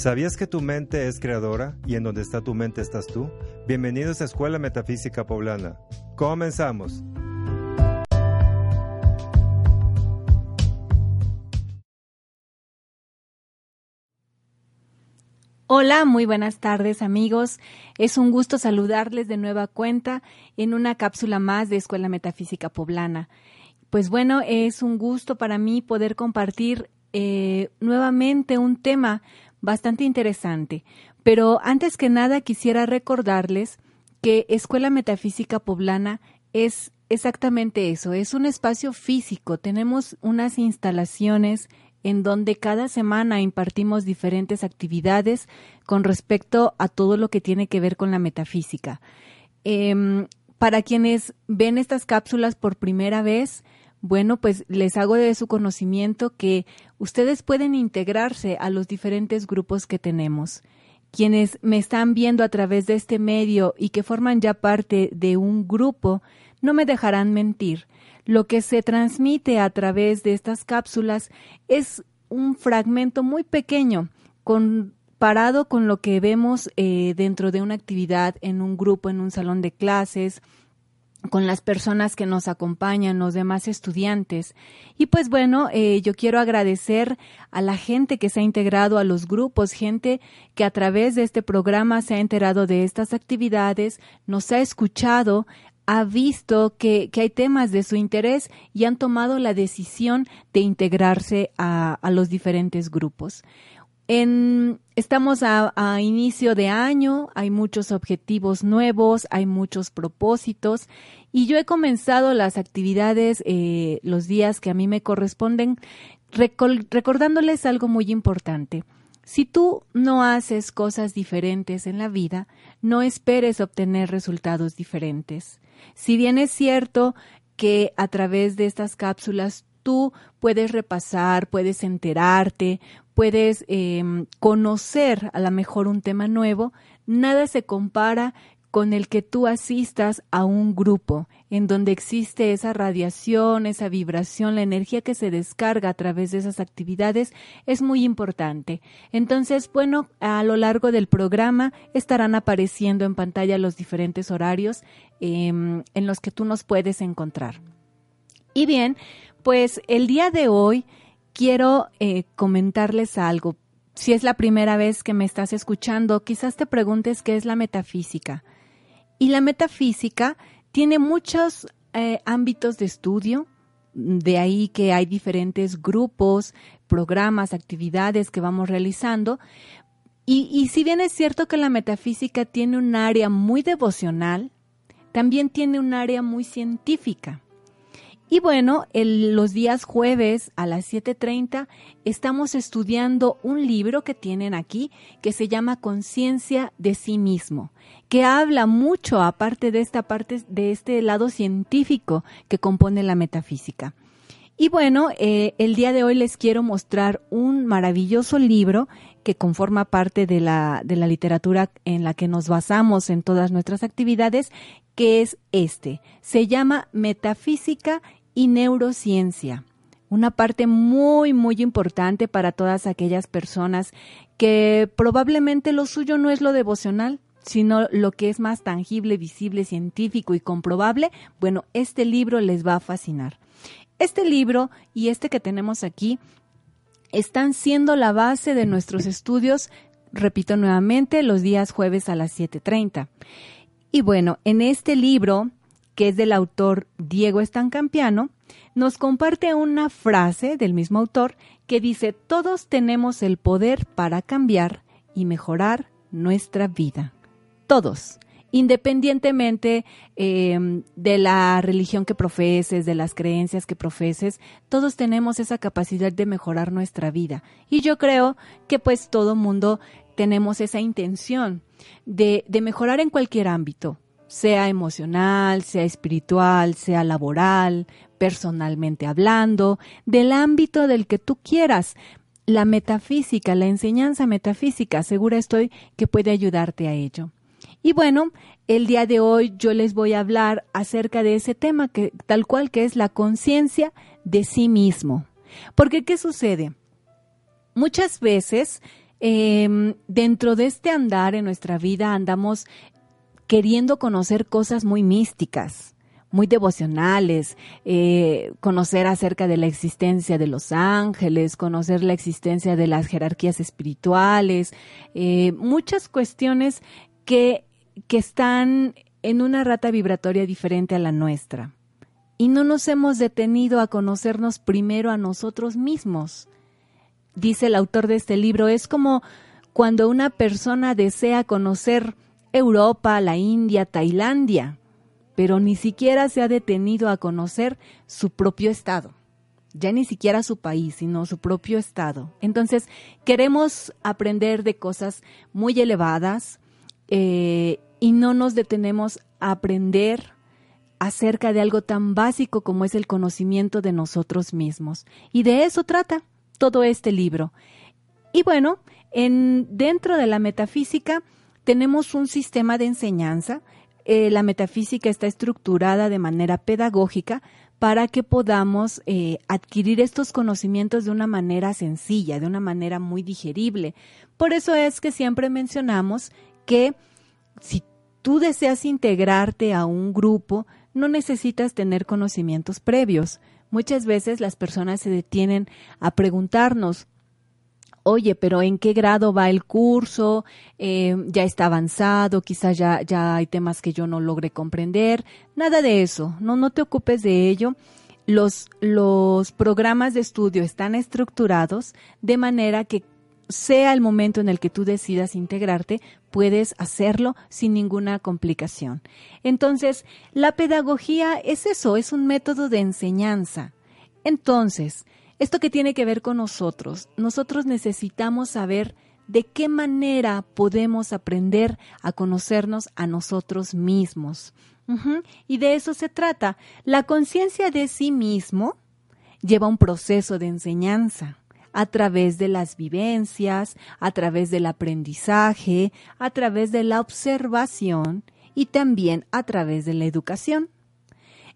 ¿Sabías que tu mente es creadora y en donde está tu mente estás tú? Bienvenidos a Escuela Metafísica Poblana. Comenzamos. Hola, muy buenas tardes amigos. Es un gusto saludarles de nueva cuenta en una cápsula más de Escuela Metafísica Poblana. Pues bueno, es un gusto para mí poder compartir eh, nuevamente un tema bastante interesante. Pero antes que nada quisiera recordarles que Escuela Metafísica Poblana es exactamente eso, es un espacio físico. Tenemos unas instalaciones en donde cada semana impartimos diferentes actividades con respecto a todo lo que tiene que ver con la metafísica. Em, para quienes ven estas cápsulas por primera vez, bueno, pues les hago de su conocimiento que ustedes pueden integrarse a los diferentes grupos que tenemos. Quienes me están viendo a través de este medio y que forman ya parte de un grupo, no me dejarán mentir. Lo que se transmite a través de estas cápsulas es un fragmento muy pequeño comparado con lo que vemos eh, dentro de una actividad en un grupo, en un salón de clases, con las personas que nos acompañan, los demás estudiantes. Y pues bueno, eh, yo quiero agradecer a la gente que se ha integrado a los grupos, gente que a través de este programa se ha enterado de estas actividades, nos ha escuchado, ha visto que, hay temas de su interés y han tomado la decisión de integrarse a, los diferentes grupos. Estamos a, inicio de año, hay muchos objetivos nuevos, hay muchos propósitos y yo he comenzado las actividades eh, los días que a mí me corresponden recordándoles algo muy importante. Si tú no haces cosas diferentes en la vida, no esperes obtener resultados diferentes. Si bien es cierto que a través de estas cápsulas tú puedes repasar, puedes enterarte, puedes em, conocer a lo mejor un tema nuevo, nada se compara con el que tú asistas a un grupo en donde existe esa radiación, esa vibración, la energía que se descarga a través de esas actividades es muy importante. Entonces, bueno, a lo largo del programa estarán apareciendo en pantalla los diferentes horarios em, en los que tú nos puedes encontrar. Y bien, pues el día de hoy quiero eh, comentarles algo. Si es la primera vez que me estás escuchando, quizás te preguntes qué es la metafísica. Y la metafísica tiene muchos eh, ámbitos de estudio, de ahí que hay diferentes grupos, programas, actividades que vamos realizando. Y, y, si bien es cierto que la metafísica tiene un área muy devocional, también tiene un área muy científica. Y bueno, los días jueves a las 7.30 estamos estudiando un libro que tienen aquí que se llama Conciencia de sí mismo, que habla mucho aparte de esta parte, de este lado científico que compone la metafísica. Y bueno, eh, el día de hoy les quiero mostrar un maravilloso libro que conforma parte de la, de la literatura en la que nos basamos en todas nuestras actividades, que es este. Se llama Metafísica y neurociencia. Una parte muy, muy importante para todas aquellas personas que probablemente lo suyo no es lo devocional, sino lo que es más tangible, visible, científico y comprobable. Bueno, este libro les va a fascinar. Este libro y este que tenemos aquí están siendo la base de nuestros estudios, repito nuevamente, los días jueves a las 7.30. Y bueno, en este libro que es del autor Diego Estancampiano, nos comparte una frase del mismo autor que dice, todos tenemos el poder para cambiar y mejorar nuestra vida. Todos, independientemente em, de la religión que profeses, de las creencias que profeses, todos tenemos esa capacidad de mejorar nuestra vida. Y yo creo que pues todo mundo tenemos esa intención de, de mejorar en cualquier ámbito, sea emocional, sea espiritual, sea laboral, personalmente hablando, del ámbito del que tú quieras. La metafísica, la enseñanza metafísica, segura estoy que puede ayudarte a ello. Y bueno, el día de hoy yo les voy a hablar acerca de ese tema que tal cual que es la conciencia de sí mismo. Porque ¿qué sucede? Muchas veces, em, dentro de este andar en nuestra vida, andamos queriendo conocer cosas muy místicas, muy devocionales, eh, conocer acerca de la existencia de los ángeles, conocer la existencia de las jerarquías espirituales, eh, muchas cuestiones que, que están en una rata vibratoria diferente a la nuestra. Y no nos hemos detenido a conocernos primero a nosotros mismos. Dice el autor de este libro, es como cuando una persona desea conocer Europa, la India, Tailandia, pero ni siquiera se ha detenido a conocer su propio estado. Ya ni siquiera su país, sino su propio estado. Entonces, queremos aprender de cosas muy elevadas eh, y no nos detenemos a aprender acerca de algo tan básico como es el conocimiento de nosotros mismos. Y de eso trata todo este libro. Y bueno, en, dentro de la metafísica tenemos un sistema de enseñanza. Eh, la metafísica está estructurada de manera pedagógica para que podamos eh, adquirir estos conocimientos de una manera sencilla, de una manera muy digerible. Por eso es que siempre mencionamos que si tú deseas integrarte a un grupo, no necesitas tener conocimientos previos. Muchas veces las personas se detienen a preguntarnos, oye, pero ¿en qué grado va el curso? Eh, ¿Ya está avanzado? Quizás ya, ya hay temas que yo no logre comprender. Nada de eso, no, no te ocupes de ello. Los, los programas de estudio están estructurados de manera que sea el momento en el que tú decidas integrarte, puedes hacerlo sin ninguna complicación. Entonces, la pedagogía es eso, es un método de enseñanza. Entonces, esto que tiene que ver con nosotros, nosotros necesitamos saber de qué manera podemos aprender a conocernos a nosotros mismos. Y de eso se trata. La conciencia de sí mismo lleva un proceso de enseñanza a través de las vivencias, a través del aprendizaje, a través de la observación y también a través de la educación.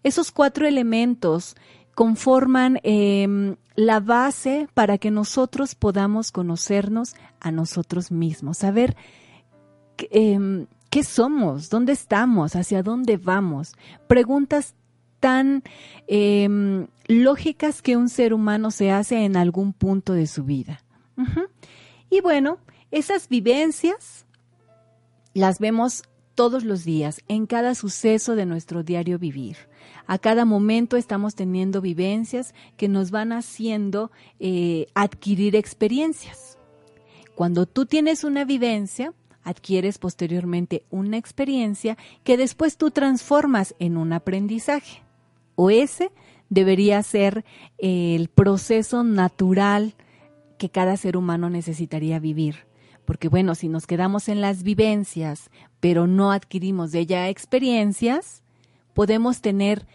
Esos cuatro elementos conforman em, la base para que nosotros podamos conocernos a nosotros mismos, saber em, qué somos, dónde estamos, hacia dónde vamos. Preguntas tan em, lógicas que un ser humano se hace en algún punto de su vida. Y bueno, esas vivencias las vemos todos los días, en cada suceso de nuestro diario vivir. A cada momento estamos teniendo vivencias que nos van haciendo eh, adquirir experiencias. Cuando tú tienes una vivencia, adquieres posteriormente una experiencia que después tú transformas en un aprendizaje o ese debería ser el proceso natural que cada ser humano necesitaría vivir. Porque bueno, si nos quedamos en las vivencias, pero no adquirimos de ella experiencias, podemos tener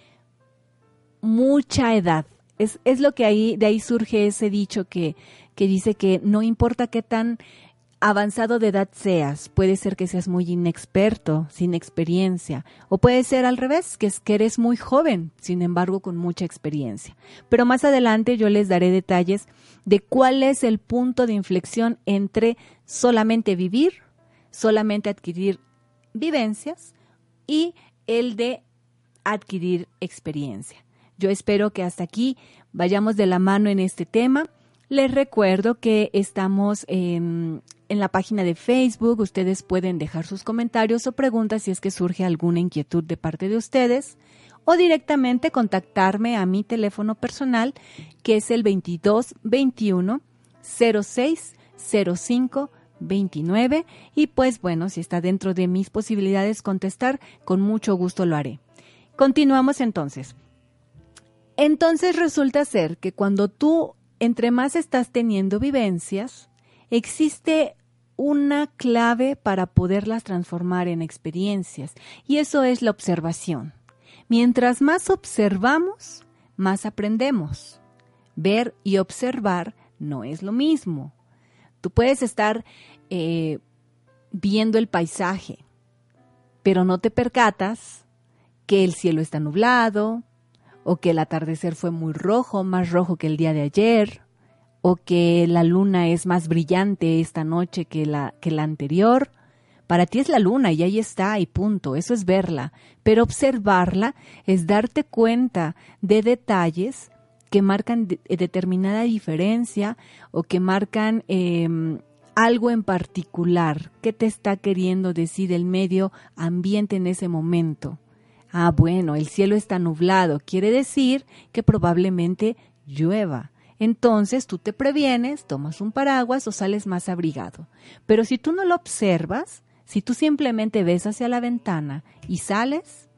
mucha edad. Es, es lo que ahí, de ahí surge ese dicho que, que dice que no importa qué tan avanzado de edad seas, puede ser que seas muy inexperto, sin experiencia, o puede ser al revés, que es que eres muy joven, sin embargo con mucha experiencia. Pero más adelante yo les daré detalles de cuál es el punto de inflexión entre solamente vivir, solamente adquirir vivencias y el de adquirir experiencia. Yo espero que hasta aquí vayamos de la mano en este tema. Les recuerdo que estamos en en la página de Facebook. Ustedes pueden dejar sus comentarios o preguntas si es que surge alguna inquietud de parte de ustedes o directamente contactarme a mi teléfono personal que es el 22 21 06 05 29 y pues bueno, si está dentro de mis posibilidades contestar, con mucho gusto lo haré. Continuamos entonces. Entonces resulta ser que cuando tú entre más estás teniendo vivencias, existe una clave para poderlas transformar en experiencias, y eso es la observación. Mientras más observamos, más aprendemos. Ver y observar no es lo mismo. Tú puedes estar eh, viendo el paisaje, pero no te percatas que el cielo está nublado, o que el atardecer fue muy rojo, más rojo que el día de ayer, o que la luna es más brillante esta noche que la, que la anterior. Para ti es la luna y ahí está y punto, eso es verla. Pero observarla es darte cuenta de detalles que marcan determinada diferencia o que marcan em, algo en particular. ¿Qué te está queriendo decir el medio ambiente en ese momento? Ah, bueno, el cielo está nublado, quiere decir que probablemente llueva. Entonces tú te previenes, tomas un paraguas o sales más abrigado. Pero si tú no lo observas, si tú simplemente ves hacia la ventana y sales,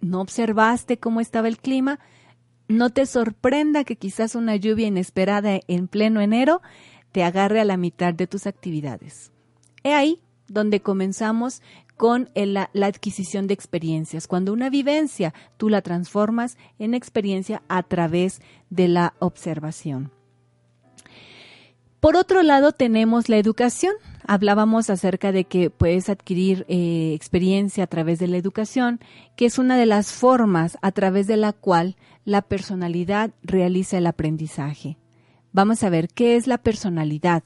no observaste cómo estaba el clima, no te sorprenda que quizás una lluvia inesperada en pleno enero te agarre a la mitad de tus actividades. He ahí donde comenzamos con la, adquisición de experiencias. Cuando una vivencia tú la transformas en experiencia a través de la observación. Por otro lado, tenemos la educación. Hablábamos acerca de que puedes adquirir eh, experiencia a través de la educación, que es una de las formas a través de la cual la personalidad realiza el aprendizaje. Vamos a ver qué es la personalidad.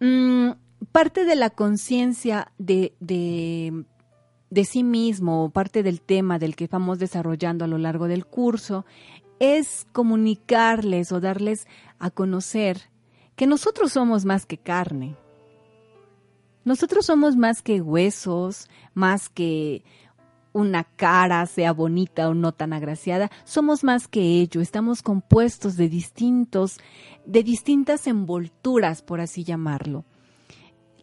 Mm, parte de la conciencia de, de, sí mismo, parte del tema del que vamos desarrollando a lo largo del curso, es comunicarles o darles a conocer que nosotros somos más que carne. Nosotros somos más que huesos, más que una cara, sea bonita o no tan agraciada, somos más que ello, estamos compuestos de distintos, de distintas envolturas, por así llamarlo.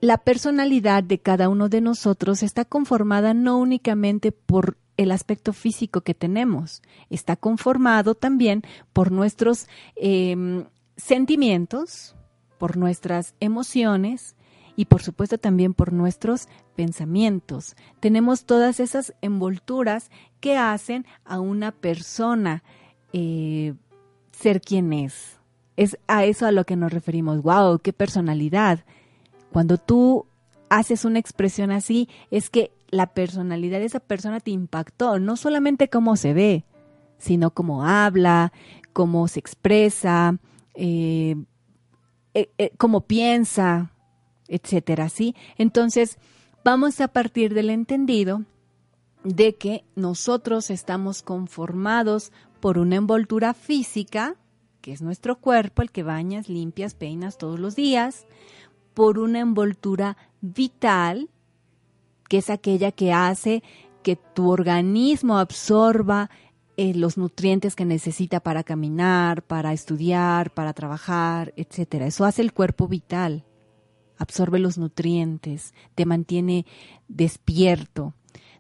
La personalidad de cada uno de nosotros está conformada no únicamente por el aspecto físico que tenemos, está conformado también por nuestros em, sentimientos, por nuestras emociones y por supuesto también por nuestros pensamientos. Tenemos todas esas envolturas que hacen a una persona eh, ser quien es. Es a eso a lo que nos referimos. ¡Wow! ¡Qué personalidad! Cuando tú haces una expresión así, es que la personalidad de esa persona te impactó, no solamente cómo se ve, sino cómo habla, cómo se expresa, eh, eh, eh, cómo piensa, etcétera, ¿sí? Entonces, vamos a partir del entendido de que nosotros estamos conformados por una envoltura física, que es nuestro cuerpo, el que bañas, limpias, peinas todos los días, por una envoltura vital, que es aquella que hace que tu organismo absorba eh, los nutrientes que necesita para caminar, para estudiar, para trabajar, etcétera. Eso hace el cuerpo vital. Absorbe los nutrientes, te mantiene despierto,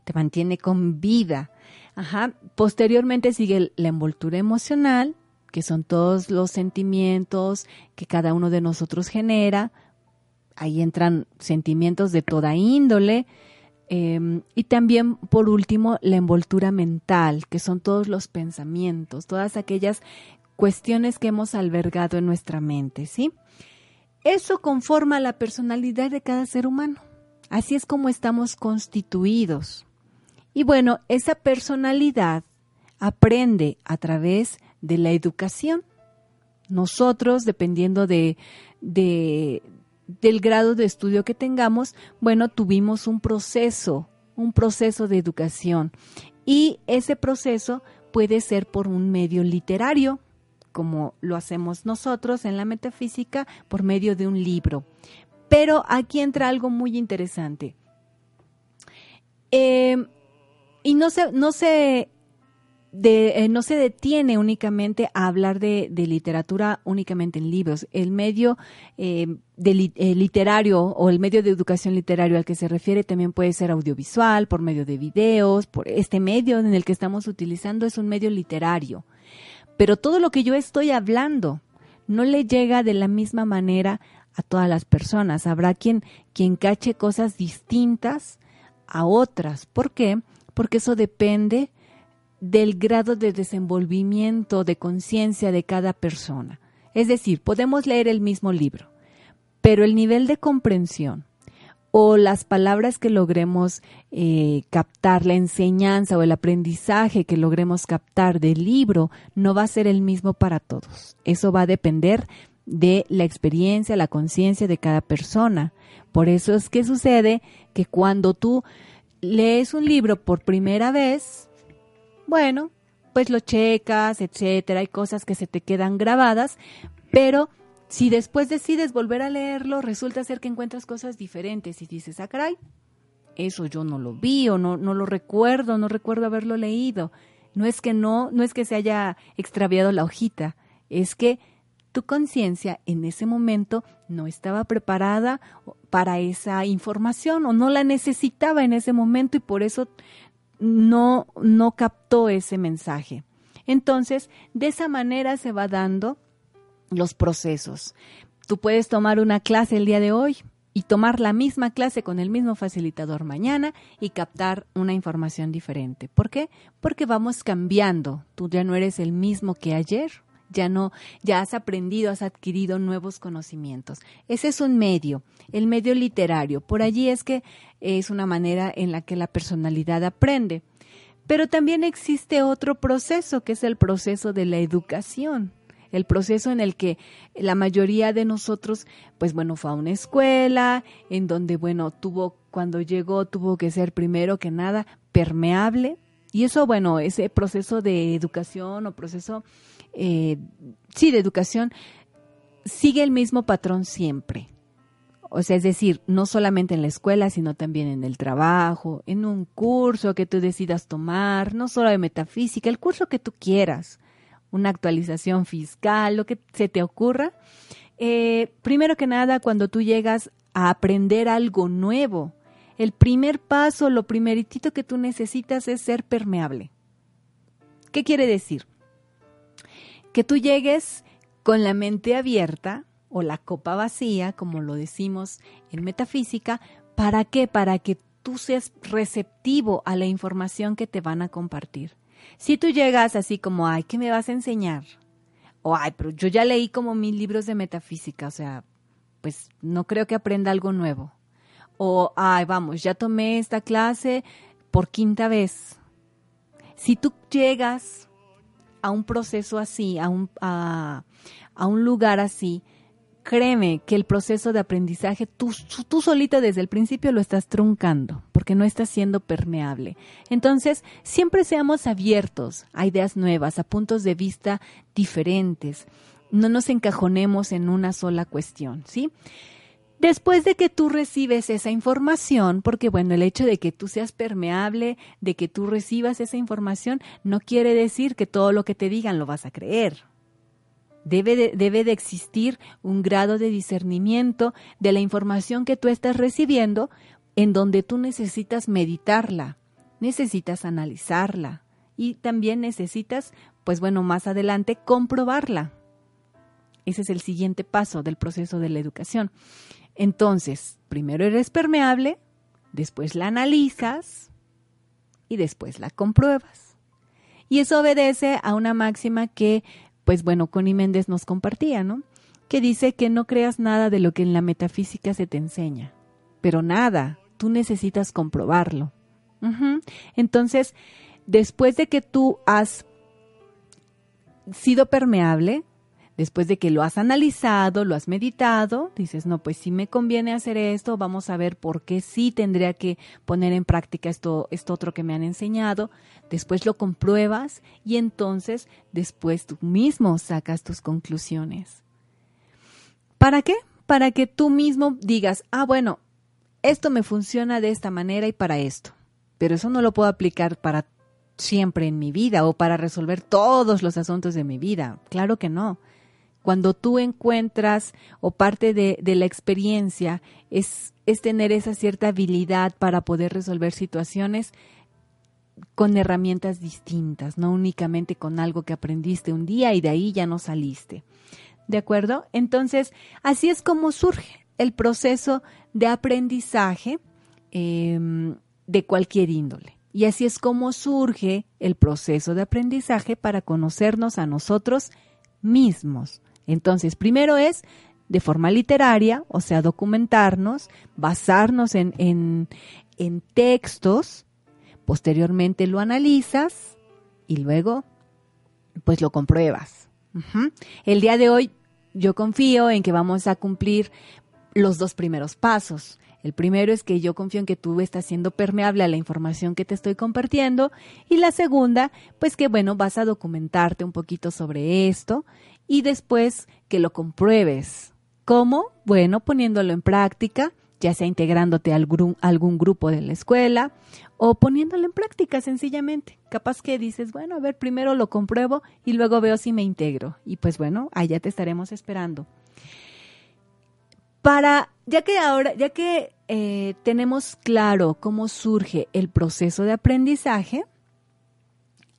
te mantiene con vida. Ajá. Posteriormente sigue la envoltura emocional, que son todos los sentimientos que cada uno de nosotros genera, ahí entran sentimientos de toda índole. Em, y también, por último, la envoltura mental, que son todos los pensamientos, todas aquellas cuestiones que hemos albergado en nuestra mente, ¿sí? Eso conforma la personalidad de cada ser humano. Así es como estamos constituidos. Y bueno, esa personalidad aprende a través de la educación. Nosotros, dependiendo de, de, del grado de estudio que tengamos, bueno, tuvimos un proceso, un proceso de educación. Y ese proceso puede ser por un medio literario, como lo hacemos nosotros en la metafísica, por medio de un libro. Pero aquí entra algo muy interesante. Eh, y no se, no se eh, no se detiene únicamente a hablar de, literatura únicamente en libros. El medio eh, eh, literario o el medio de educación literario al que se refiere también puede ser audiovisual, por medio de videos, por este medio en el que estamos utilizando es un medio literario. Pero todo lo que yo estoy hablando no le llega de la misma manera a todas las personas. Habrá quien, quien cache cosas distintas a otras. ¿Por qué? Porque eso depende del grado de desenvolvimiento de conciencia de cada persona. Es decir, podemos leer el mismo libro, pero el nivel de comprensión o las palabras que logremos eh, captar, la enseñanza o el aprendizaje que logremos captar del libro no va a ser el mismo para todos. Eso va a depender de la experiencia, la conciencia de cada persona. Por eso es que sucede que cuando tú lees un libro por primera vez, bueno, pues lo checas, etcétera, hay cosas que se te quedan grabadas, pero si después decides volver a leerlo, resulta ser que encuentras cosas diferentes y dices, ah, caray, eso yo no lo vi o no, no lo recuerdo, no recuerdo haberlo leído. No es que no, no es que se haya extraviado la hojita, es que tu conciencia en ese momento no estaba preparada para esa información o no la necesitaba en ese momento y por eso no, no captó ese mensaje. Entonces, de esa manera se va dando los procesos. Tú puedes tomar una clase el día de hoy y tomar la misma clase con el mismo facilitador mañana y captar una información diferente. ¿Por qué? Porque vamos cambiando. Tú ya no eres el mismo que ayer. Ya no, ya has aprendido, has adquirido nuevos conocimientos. Ese es un medio, el medio literario. Por allí es que es una manera en la que la personalidad aprende. Pero también existe otro proceso, que es el proceso de la educación el proceso en el que la mayoría de nosotros, pues bueno, fue a una escuela, en donde, bueno, tuvo, cuando llegó, tuvo que ser primero que nada permeable. Y eso, bueno, ese proceso de educación o proceso, eh, sí, de educación, sigue el mismo patrón siempre. O sea, es decir, no solamente en la escuela, sino también en el trabajo, en un curso que tú decidas tomar, no solo de metafísica, el curso que tú quieras una actualización fiscal, lo que se te ocurra. Eh, primero que nada, cuando tú llegas a aprender algo nuevo, el primer paso, lo primeritito que tú necesitas es ser permeable. ¿Qué quiere decir? Que tú llegues con la mente abierta o la copa vacía, como lo decimos en metafísica, ¿para qué? Para que tú seas receptivo a la información que te van a compartir. Si tú llegas así como, ay, ¿qué me vas a enseñar? O, ay, pero yo ya leí como mil libros de metafísica, o sea, pues no creo que aprenda algo nuevo. O, ay, vamos, ya tomé esta clase por quinta vez. Si tú llegas a un proceso así, a un, a, a un lugar así, créeme que el proceso de aprendizaje tú, tú solito desde el principio lo estás truncando porque no estás siendo permeable. Entonces, siempre seamos abiertos a ideas nuevas, a puntos de vista diferentes. No nos encajonemos en una sola cuestión, ¿sí? Después de que tú recibes esa información, porque bueno, el hecho de que tú seas permeable, de que tú recibas esa información, no quiere decir que todo lo que te digan lo vas a creer. Debe de, debe de existir un grado de discernimiento de la información que tú estás recibiendo en donde tú necesitas meditarla, necesitas analizarla y también necesitas, pues bueno, más adelante comprobarla. Ese es el siguiente paso del proceso de la educación. Entonces, primero eres permeable, después la analizas y después la compruebas. Y eso obedece a una máxima que pues bueno, Connie Méndez nos compartía, ¿no? Que dice que no creas nada de lo que en la metafísica se te enseña, pero nada, tú necesitas comprobarlo. Entonces, después de que tú has sido permeable, después de que lo has analizado, lo has meditado, dices, no, pues si me conviene hacer esto, vamos a ver por qué sí tendría que poner en práctica esto, esto otro que me han enseñado, después lo compruebas y entonces después tú mismo sacas tus conclusiones. ¿Para qué? Para que tú mismo digas, ah, bueno, esto me funciona de esta manera y para esto, pero eso no lo puedo aplicar para siempre en mi vida o para resolver todos los asuntos de mi vida. Claro que no. Cuando tú encuentras o parte de, la experiencia es, es tener esa cierta habilidad para poder resolver situaciones con herramientas distintas, no únicamente con algo que aprendiste un día y de ahí ya no saliste. ¿De acuerdo? Entonces, así es como surge el proceso de aprendizaje em, de cualquier índole. Y así es como surge el proceso de aprendizaje para conocernos a nosotros mismos. Entonces, primero es de forma literaria, o sea, documentarnos, basarnos en, en, en textos, posteriormente lo analizas y luego pues lo compruebas. El día de hoy yo confío en que vamos a cumplir los dos primeros pasos. El primero es que yo confío en que tú estás siendo permeable a la información que te estoy compartiendo y la segunda, pues que bueno, vas a documentarte un poquito sobre esto y después que lo compruebes. ¿Cómo? Bueno, poniéndolo en práctica, ya sea integrándote a algún, grupo de la escuela o poniéndolo en práctica sencillamente. Capaz que dices, bueno, a ver, primero lo compruebo y luego veo si me integro. Y pues bueno, allá te estaremos esperando. Para, ya que ahora, ya que eh, tenemos claro cómo surge el proceso de aprendizaje,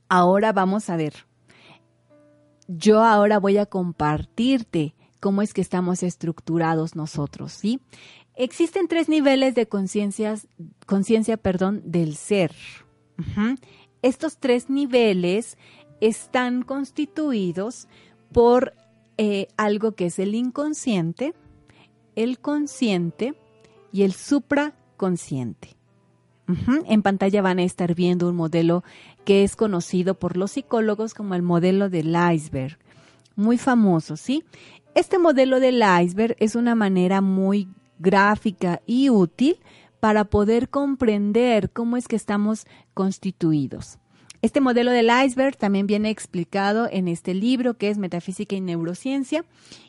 ahora vamos a ver. Yo ahora voy a compartirte cómo es que estamos estructurados nosotros, ¿sí? Existen tres niveles de conciencia, perdón, del ser. Estos tres niveles están constituidos por eh, algo que es el inconsciente, el consciente y el supraconsciente. En pantalla van a estar viendo un modelo que es conocido por los psicólogos como el modelo del iceberg. Muy famoso, ¿sí? Este modelo del iceberg es una manera muy gráfica y útil para poder comprender cómo es que estamos constituidos. Este modelo del iceberg también viene explicado en este libro que es Metafísica y Neurociencia.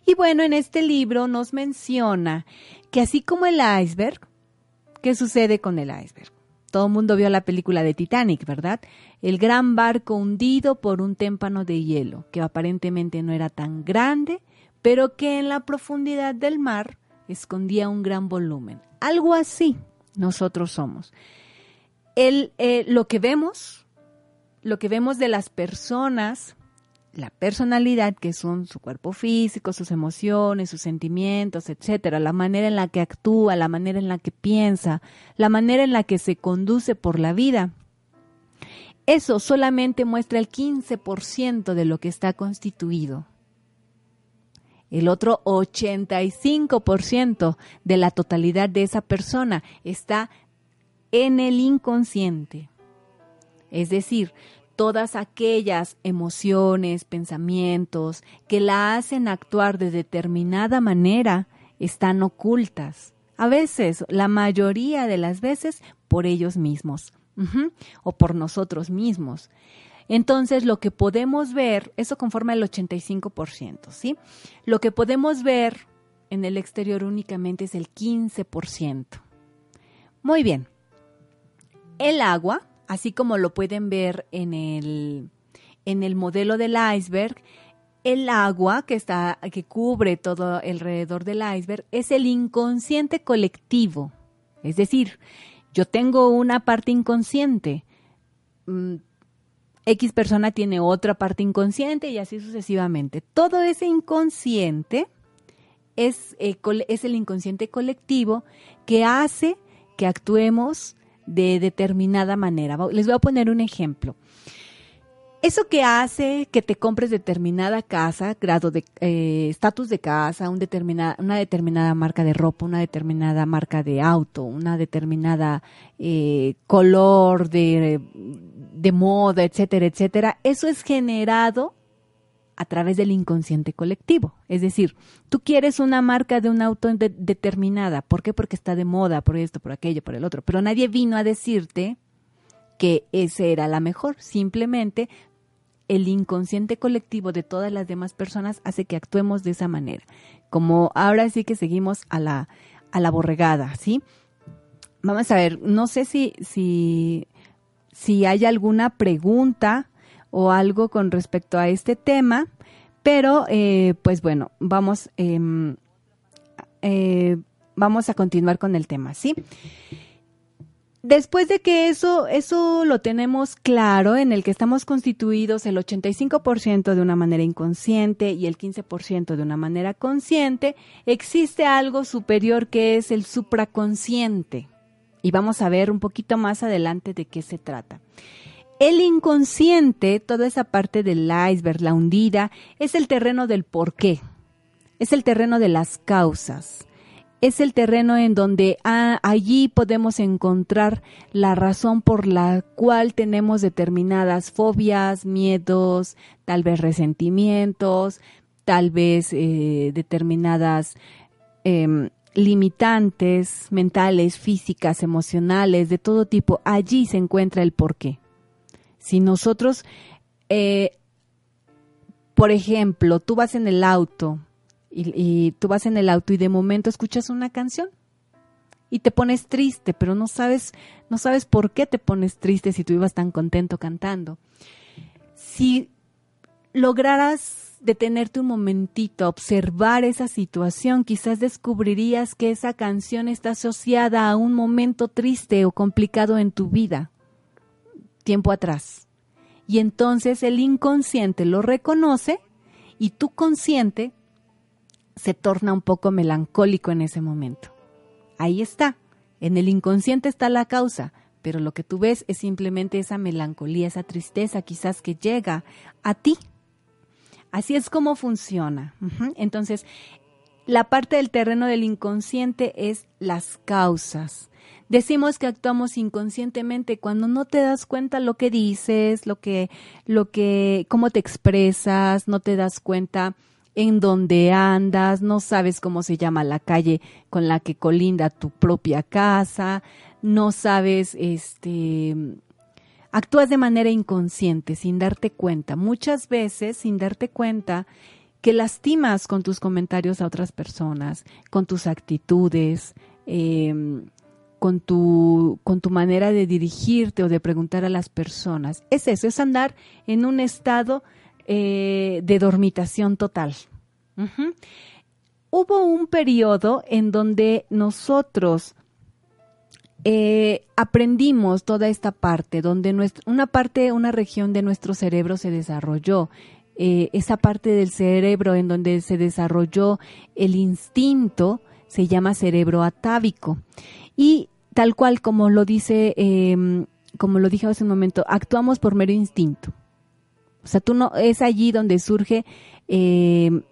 Y bueno, en este libro nos menciona que así como el iceberg, ¿qué sucede con el iceberg? Todo el mundo vio la película de Titanic, ¿verdad? El gran barco hundido por un témpano de hielo, que aparentemente no era tan grande, pero que en la profundidad del mar escondía un gran volumen. Algo así nosotros somos. El, eh, lo que vemos lo que vemos de las personas, la personalidad, que son su cuerpo físico, sus emociones, sus sentimientos, etcétera, la manera en la que actúa, la manera en la que piensa, la manera en la que se conduce por la vida. Eso solamente muestra el 15% de lo que está constituido. El otro 85% de la totalidad de esa persona está en el inconsciente. Es decir, todas aquellas emociones, pensamientos que la hacen actuar de determinada manera están ocultas. A veces, la mayoría de las veces, por ellos mismos o por nosotros mismos. Entonces, lo que podemos ver, eso conforma el 85%, ¿sí? Lo que podemos ver en el exterior únicamente es el 15%. Muy bien. El agua así como lo pueden ver en el, en el modelo del iceberg, el agua que está que cubre todo alrededor del iceberg es el inconsciente colectivo. Es decir, yo tengo una parte inconsciente. Mm, X persona tiene otra parte inconsciente y así sucesivamente. Todo ese inconsciente es, eh, es el inconsciente colectivo que hace que actuemos de determinada manera. Les voy a poner un ejemplo. Eso que hace que te compres determinada casa, grado de eh, estatus de casa, un determinada, una determinada marca de ropa, una determinada marca de auto, una determinada eh, color de, de moda, etcétera, etcétera, eso es generado a través del inconsciente colectivo. Es decir, tú quieres una marca de un auto determinada. ¿Por qué? Porque está de moda, por esto, por aquello, por el otro. Pero nadie vino a decirte que esa era la mejor. Simplemente el inconsciente colectivo de todas las demás personas hace que actuemos de esa manera. Como ahora sí que seguimos a la, a la borregada, ¿sí? Vamos a ver, no sé si, si, si hay alguna pregunta o algo con respecto a este tema, pero eh, pues bueno, vamos, em, eh, vamos a continuar con el tema, ¿sí? Después de que eso, eso lo tenemos claro, en el que estamos constituidos el 85% de una manera inconsciente y el 15% de una manera consciente, existe algo superior que es el supraconsciente. Y vamos a ver un poquito más adelante de qué se trata. El inconsciente, toda esa parte del iceberg, la hundida, es el terreno del por qué. es el terreno de las causas. Es el terreno en donde ah, allí podemos encontrar la razón por la cual tenemos determinadas fobias, miedos, tal vez resentimientos, tal vez eh, determinadas em, limitantes mentales, físicas, emocionales, de todo tipo. Allí se encuentra el porqué. Si nosotros, eh, por ejemplo, tú vas en el auto y, tú vas en el auto y de momento escuchas una canción y te pones triste, pero no sabes, no sabes por qué te pones triste si tú ibas tan contento cantando. Si lograras detenerte un momentito, observar esa situación, quizás descubrirías que esa canción está asociada a un momento triste o complicado en tu vida, tiempo atrás. Y entonces el inconsciente lo reconoce y tu consciente se torna un poco melancólico en ese momento. Ahí está, en el inconsciente está la causa, pero lo que tú ves es simplemente esa melancolía, esa tristeza quizás que llega a ti. Así es como funciona. Entonces, la parte del terreno del inconsciente es las causas. Decimos que actuamos inconscientemente cuando no te das cuenta lo que dices, lo que, lo que, cómo te expresas, no te das cuenta en dónde andas, no sabes cómo se llama la calle con la que colinda tu propia casa, no sabes, este, actúas de manera inconsciente, sin darte cuenta. Muchas veces, sin darte cuenta, que lastimas con tus comentarios a otras personas, con tus actitudes, em, con, tu, con tu manera de dirigirte o de preguntar a las personas. Es eso, es andar en un estado eh, de dormitación total. Hubo un periodo en donde nosotros eh, aprendimos toda esta parte, donde nuestra, una parte, una región de nuestro cerebro se desarrolló. Eh, esa parte del cerebro en donde se desarrolló el instinto se llama cerebro atávico. Y tal cual como lo dice, em, como lo dije hace un momento, actuamos por mero instinto. O sea, tú no, es allí donde surge em,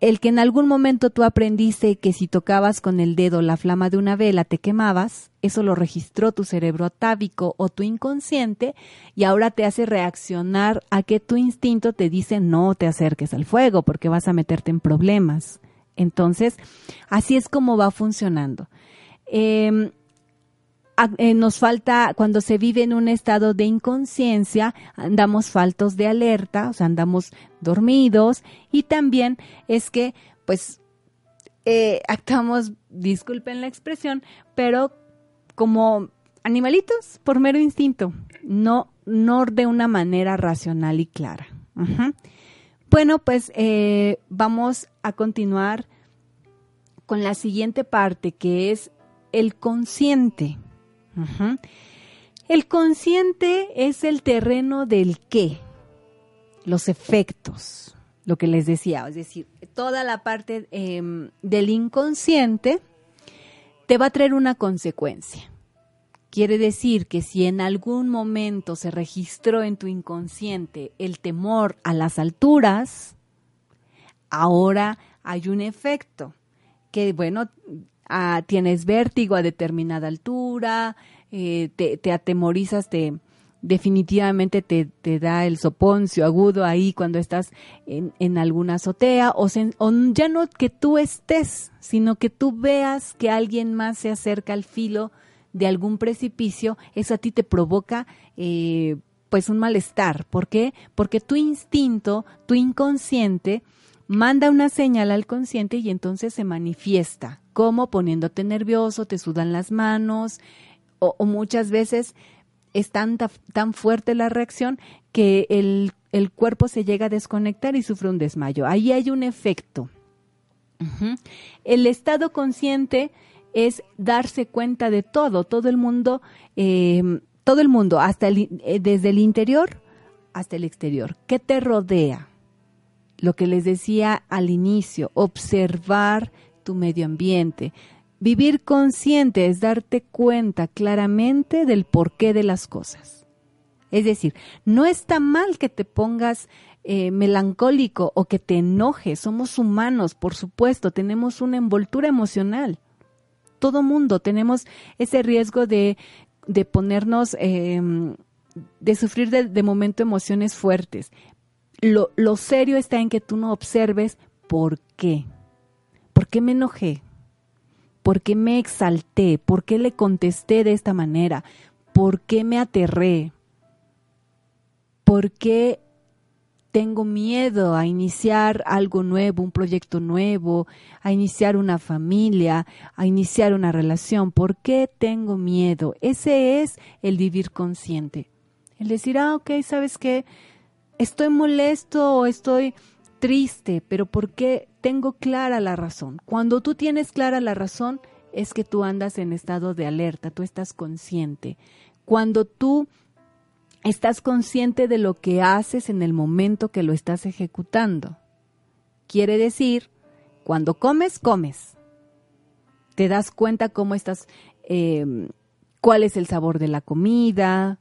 el que en algún momento tú aprendiste que si tocabas con el dedo la flama de una vela te quemabas, eso lo registró tu cerebro atávico o tu inconsciente y ahora te hace reaccionar a que tu instinto te dice no te acerques al fuego porque vas a meterte en problemas. Entonces, así es como va funcionando. Em, eh, nos falta, cuando se vive en un estado de inconsciencia, andamos faltos de alerta, o sea, andamos dormidos y también es que, pues, eh, actuamos, disculpen la expresión, pero como animalitos por mero instinto, no, no de una manera racional y clara. Bueno, pues eh, vamos a continuar con la siguiente parte que es el consciente. El consciente es el terreno del qué, los efectos, lo que les decía, es decir, toda la parte em, del inconsciente te va a traer una consecuencia. Quiere decir que si en algún momento se registró en tu inconsciente el temor a las alturas, ahora hay un efecto que, bueno, Ah, tienes vértigo a determinada altura, eh, te, atemorizas, te, definitivamente te, da el soponcio agudo ahí cuando estás en, alguna azotea o, ya no que tú estés, sino que tú veas que alguien más se acerca al filo de algún precipicio, eso a ti te provoca eh, pues un malestar. ¿Por qué? Porque tu instinto, tu inconsciente, manda una señal al consciente y entonces se manifiesta, como poniéndote nervioso, te sudan las manos o, muchas veces es tan, tan fuerte la reacción que el, cuerpo se llega a desconectar y sufre un desmayo. Ahí hay un efecto. El estado consciente es darse cuenta de todo, todo el mundo, eh, todo el mundo, hasta eh, desde el interior hasta el exterior. ¿Qué te rodea? lo que les decía al inicio, observar tu medio ambiente. Vivir consciente es darte cuenta claramente del porqué de las cosas. Es decir, no está mal que te pongas eh, melancólico o que te enoje. Somos humanos, por supuesto, tenemos una envoltura emocional. Todo mundo tenemos ese riesgo de, de ponernos, em, de sufrir de, de, momento emociones fuertes. Lo, lo serio está en que tú no observes por qué. ¿Por qué me enojé? ¿Por qué me exalté? ¿Por qué le contesté de esta manera? ¿Por qué me aterré? ¿Por qué tengo miedo a iniciar algo nuevo, un proyecto nuevo, a iniciar una familia, a iniciar una relación? ¿Por qué tengo miedo? Ese es el vivir consciente. El decir, ah, ok, ¿sabes qué? Estoy molesto o estoy triste, pero ¿por qué tengo clara la razón? Cuando tú tienes clara la razón, es que tú andas en estado de alerta, tú estás consciente. Cuando tú estás consciente de lo que haces en el momento que lo estás ejecutando. Quiere decir, cuando comes, comes. Te das cuenta cómo estás, eh, cuál es el sabor de la comida,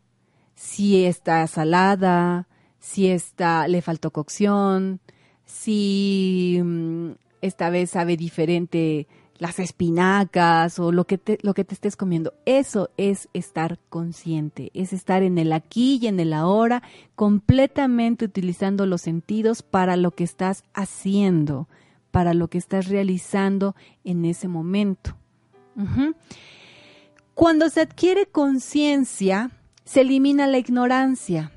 si está salada, si está, le faltó cocción, si mm, esta vez sabe diferente las espinacas o lo que te, lo que te estés comiendo. Eso es estar consciente, es estar en el aquí y en el ahora, completamente utilizando los sentidos para lo que estás haciendo, para lo que estás realizando en ese momento. Cuando se adquiere conciencia, se elimina la ignorancia.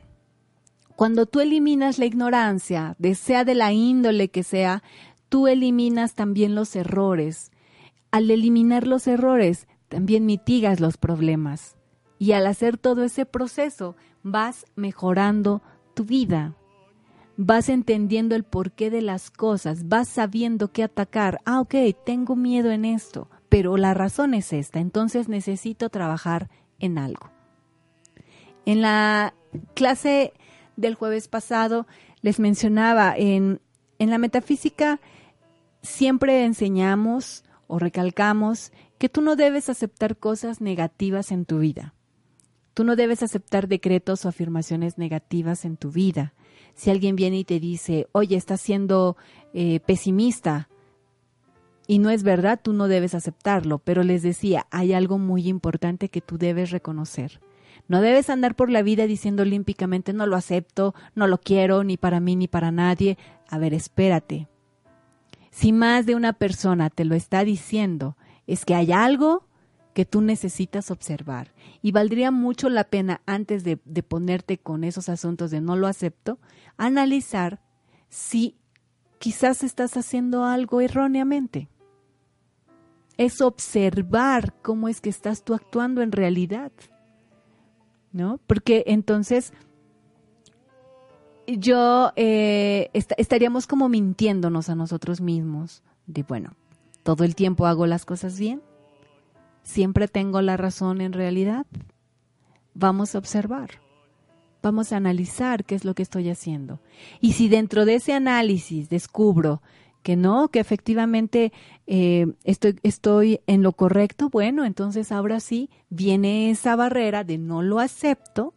Cuando tú eliminas la ignorancia, sea de la índole que sea, tú eliminas también los errores. Al eliminar los errores, también mitigas los problemas. Y al hacer todo ese proceso, vas mejorando tu vida. Vas entendiendo el porqué de las cosas, vas sabiendo qué atacar. Ah, ok, tengo miedo en esto, pero la razón es esta, entonces necesito trabajar en algo. En la clase del jueves pasado les mencionaba, en, en la metafísica siempre enseñamos o recalcamos que tú no debes aceptar cosas negativas en tu vida. Tú no debes aceptar decretos o afirmaciones negativas en tu vida. Si alguien viene y te dice, oye, estás siendo eh, pesimista, y no es verdad, tú no debes aceptarlo, pero les decía, hay algo muy importante que tú debes reconocer. No debes andar por la vida diciendo olímpicamente no lo acepto, no lo quiero, ni para mí ni para nadie. A ver, espérate. Si más de una persona te lo está diciendo, es que hay algo que tú necesitas observar. Y valdría mucho la pena, antes de, ponerte con esos asuntos de no lo acepto, analizar si quizás estás haciendo algo erróneamente. Es observar cómo es que estás tú actuando en realidad. ¿no? Porque entonces yo eh, estaríamos como mintiéndonos a nosotros mismos de, bueno, todo el tiempo hago las cosas bien, siempre tengo la razón en realidad. Vamos a observar, vamos a analizar qué es lo que estoy haciendo. Y si dentro de ese análisis descubro que no, que efectivamente eh, estoy, estoy en lo correcto, bueno, entonces ahora sí viene esa barrera de no lo acepto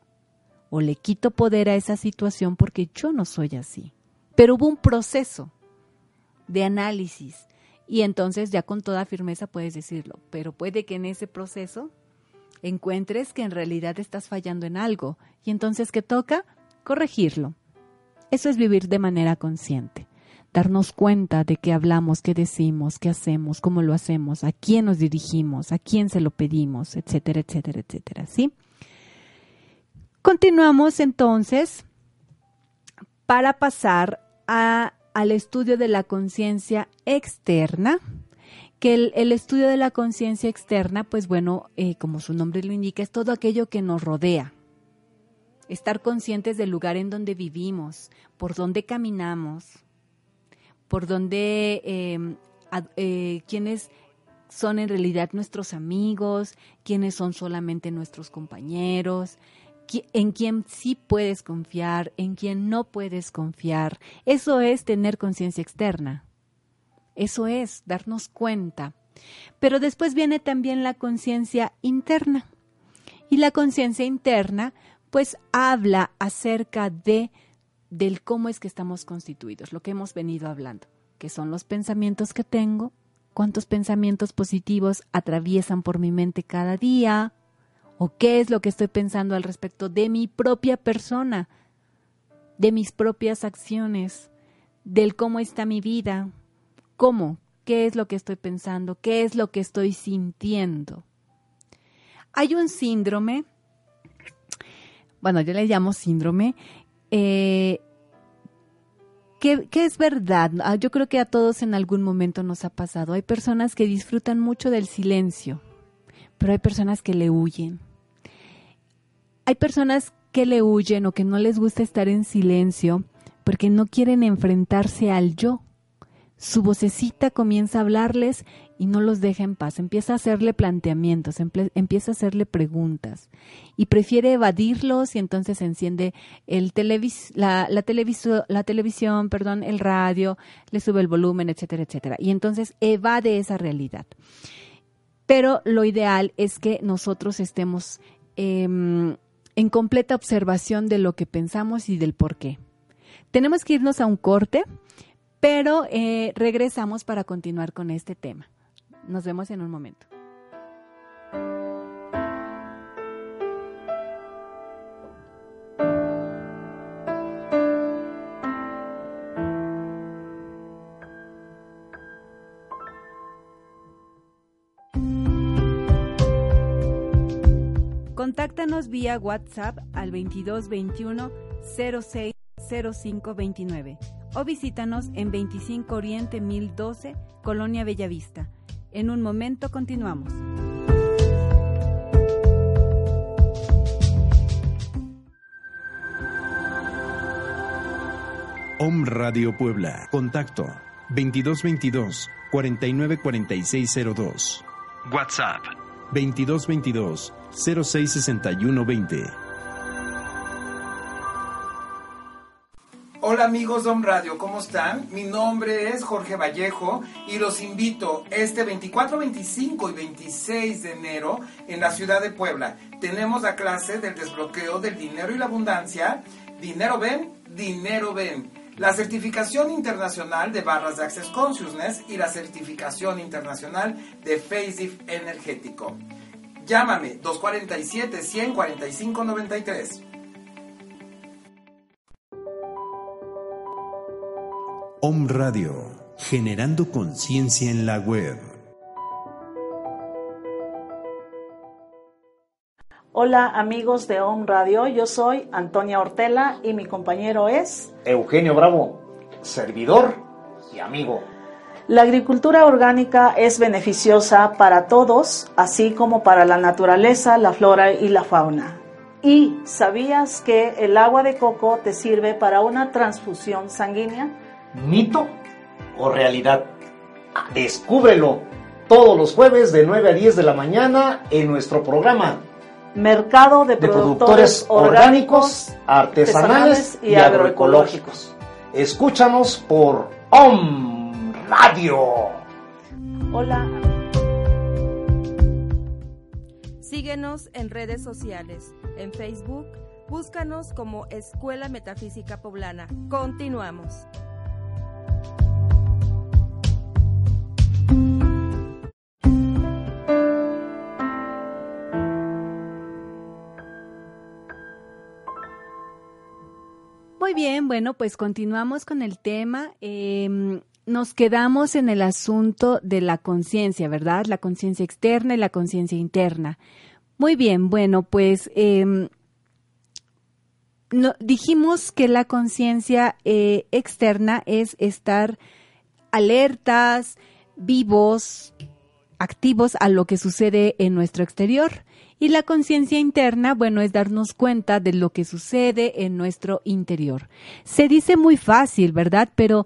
o le quito poder a esa situación porque yo no soy así. Pero hubo un proceso de análisis y entonces ya con toda firmeza puedes decirlo, pero puede que en ese proceso encuentres que en realidad estás fallando en algo y entonces que toca corregirlo. Eso es vivir de manera consciente darnos cuenta de qué hablamos, qué decimos, qué hacemos, cómo lo hacemos, a quién nos dirigimos, a quién se lo pedimos, etcétera, etcétera, etcétera, ¿sí? Continuamos entonces para pasar a, al estudio de la conciencia externa, que el, estudio de la conciencia externa, pues bueno, eh, como su nombre lo indica, es todo aquello que nos rodea. Estar conscientes del lugar en donde vivimos, por dónde caminamos, por donde em, eh, quienes son en realidad nuestros amigos, quiénes son solamente nuestros compañeros, en quién sí puedes confiar, en quién no puedes confiar. Eso es tener conciencia externa. Eso es darnos cuenta. Pero después viene también la conciencia interna. Y la conciencia interna pues habla acerca de del cómo es que estamos constituidos, lo que hemos venido hablando, que son los pensamientos que tengo, cuántos pensamientos positivos atraviesan por mi mente cada día, o qué es lo que estoy pensando al respecto de mi propia persona, de mis propias acciones, del cómo está mi vida, cómo, qué es lo que estoy pensando, qué es lo que estoy sintiendo. Hay un síndrome, bueno, yo le llamo síndrome, eh, que, es verdad. Ah, yo creo que a todos en algún momento nos ha pasado. Hay personas que disfrutan mucho del silencio, pero hay personas que le huyen. Hay personas que le huyen o que no les gusta estar en silencio porque no quieren enfrentarse al yo. Su vocecita comienza a hablarles y no los deja en paz. Empieza a hacerle planteamientos, empieza a hacerle preguntas y prefiere evadirlos y entonces enciende el televis la, la, la televisión, perdón, el radio, le sube el volumen, etcétera, etcétera. Y entonces evade esa realidad. Pero lo ideal es que nosotros estemos eh, en completa observación de lo que pensamos y del por qué. Tenemos que irnos a un corte, pero eh, regresamos para continuar con este tema. Nos vemos en un momento. Contáctanos vía WhatsApp al 2221 060529 o visítanos en 25 Oriente 1012, Colonia Bellavista. En un momento continuamos. Om Radio Puebla. Contacto 2222 494602. WhatsApp 2222 066120. Hola amigos de Om Radio, ¿cómo están? Mi nombre es Jorge Vallejo y los invito este 24, 25 y 26 de enero en la ciudad de Puebla. Tenemos la clase del desbloqueo del dinero y la abundancia. Dinero ven, dinero ven. La certificación internacional de barras de Access Consciousness y la certificación internacional de Faceit Energético. Llámame 247-145-93. Om Radio, generando conciencia en la web. Hola amigos de Om Radio, yo soy Antonia Ortela y mi compañero es Eugenio Bravo, servidor y amigo. La agricultura orgánica es beneficiosa para todos, así como para la naturaleza, la flora y la fauna. ¿Y sabías que el agua de coco te sirve para una transfusión sanguínea? ¿Mito o realidad? Descúbrelo todos los jueves de 9 a 10 de la mañana en nuestro programa Mercado de, de Productores, productores orgánicos, artesanales y agroecológicos. Escúchanos por OM Radio. Hola. Síguenos en redes sociales. En Facebook, búscanos como Escuela Metafísica Poblana. Continuamos. Muy bien, bueno, pues continuamos con el tema. Eh, nos quedamos en el asunto de la conciencia, ¿verdad? La conciencia externa y la conciencia interna. Muy bien, bueno, pues eh, no, dijimos que la conciencia eh, externa es estar alertas, vivos, activos a lo que sucede en nuestro exterior. Y la conciencia interna, bueno, es darnos cuenta de lo que sucede en nuestro interior. Se dice muy fácil, ¿verdad? Pero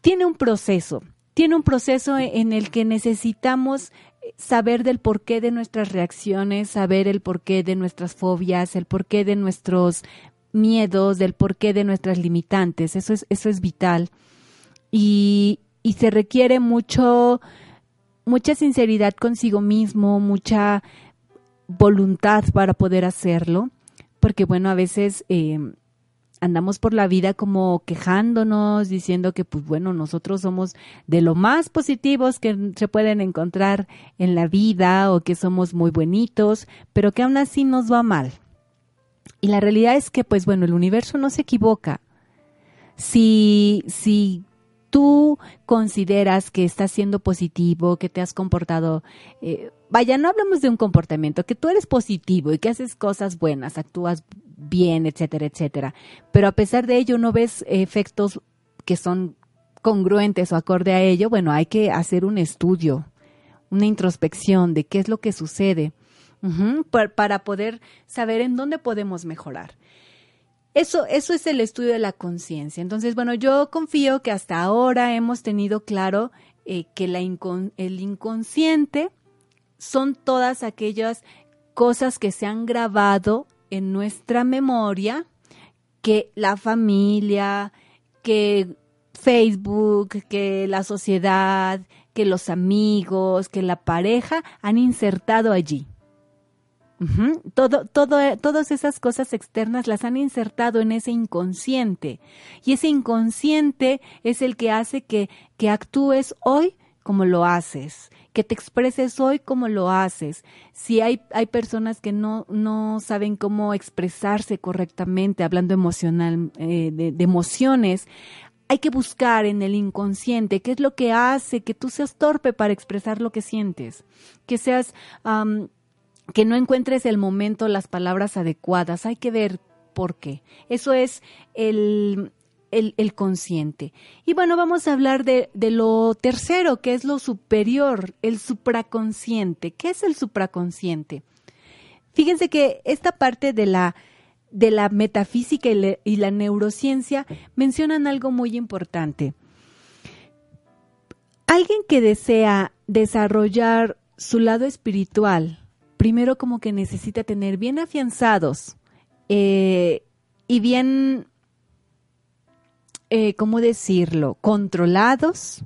tiene un proceso. Tiene un proceso en el que necesitamos saber del porqué de nuestras reacciones, saber el porqué de nuestras fobias, el porqué de nuestros miedos, del porqué de nuestras limitantes. Eso es, eso es vital. Y, y se requiere mucho, mucha sinceridad consigo mismo, mucha voluntad para poder hacerlo, porque bueno, a veces eh, andamos por la vida como quejándonos, diciendo que pues bueno, nosotros somos de lo más positivos que se pueden encontrar en la vida o que somos muy buenitos, pero que aún así nos va mal. Y la realidad es que pues bueno, el universo no se equivoca. Si, si tú consideras que estás siendo positivo, que te has comportado, eh, vaya, no hablamos de un comportamiento, que tú eres positivo y que haces cosas buenas, actúas bien, etcétera, etcétera, pero a pesar de ello no ves efectos que son congruentes o acorde a ello, bueno, hay que hacer un estudio, una introspección de qué es lo que sucede para poder saber en dónde podemos mejorar. Eso, eso es el estudio de la conciencia. Entonces, bueno, yo confío que hasta ahora hemos tenido claro eh, que el inconsciente son todas aquellas cosas que se han grabado en nuestra memoria, que la familia, que Facebook, que la sociedad, que los amigos, que la pareja han insertado allí todo, todo, todas esas cosas externas las han insertado en ese inconsciente. Y ese inconsciente es el que hace que, que actúes hoy como lo haces, que te expreses hoy como lo haces. Si hay, hay personas que no, no saben cómo expresarse correctamente, hablando emocional, eh, de, emociones, hay que buscar en el inconsciente qué es lo que hace que tú seas torpe para expresar lo que sientes, que seas que no encuentres el momento, las palabras adecuadas. Hay que ver por qué. Eso es el, el, consciente. Y bueno, vamos a hablar de, de, lo tercero, que es lo superior, el supraconsciente. ¿Qué es el supraconsciente? Fíjense que esta parte de la, de la metafísica y, y la neurociencia mencionan algo muy importante. Alguien que desea desarrollar su lado espiritual, primero como que necesita tener bien afianzados eh, y bien, eh, ¿cómo decirlo?, controlados.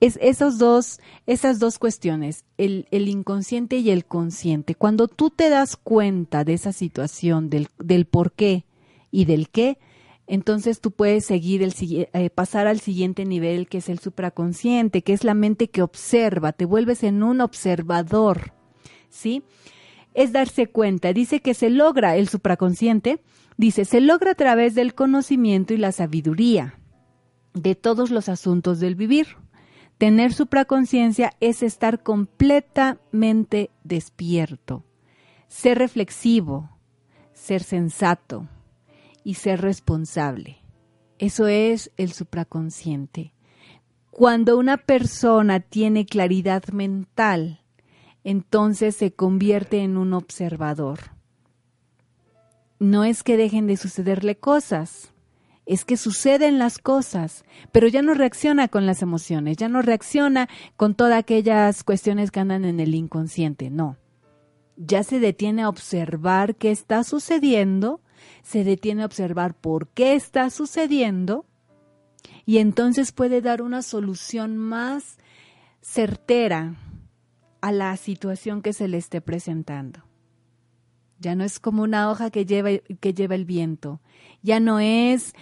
Es esos dos, esas dos cuestiones, el, inconsciente y el consciente. Cuando tú te das cuenta de esa situación, del, del por qué y del qué, entonces tú puedes seguir el eh, pasar al siguiente nivel que es el supraconsciente, que es la mente que observa, te vuelves en un observador ¿sí? Es darse cuenta. Dice que se logra el supraconsciente, dice, se logra a través del conocimiento y la sabiduría de todos los asuntos del vivir. Tener supraconciencia es estar completamente despierto, ser reflexivo, ser sensato y ser responsable. Eso es el supraconsciente. Cuando una persona tiene claridad mental, entonces se convierte en un observador. No es que dejen de sucederle cosas, es que suceden las cosas, pero ya no reacciona con las emociones, ya no reacciona con todas aquellas cuestiones que andan en el inconsciente, no. Ya se detiene a observar qué está sucediendo, se detiene a observar por qué está sucediendo y entonces puede dar una solución más certera, a la situación que se le esté presentando. Ya no es como una hoja que lleva, que lleva el viento. Ya no es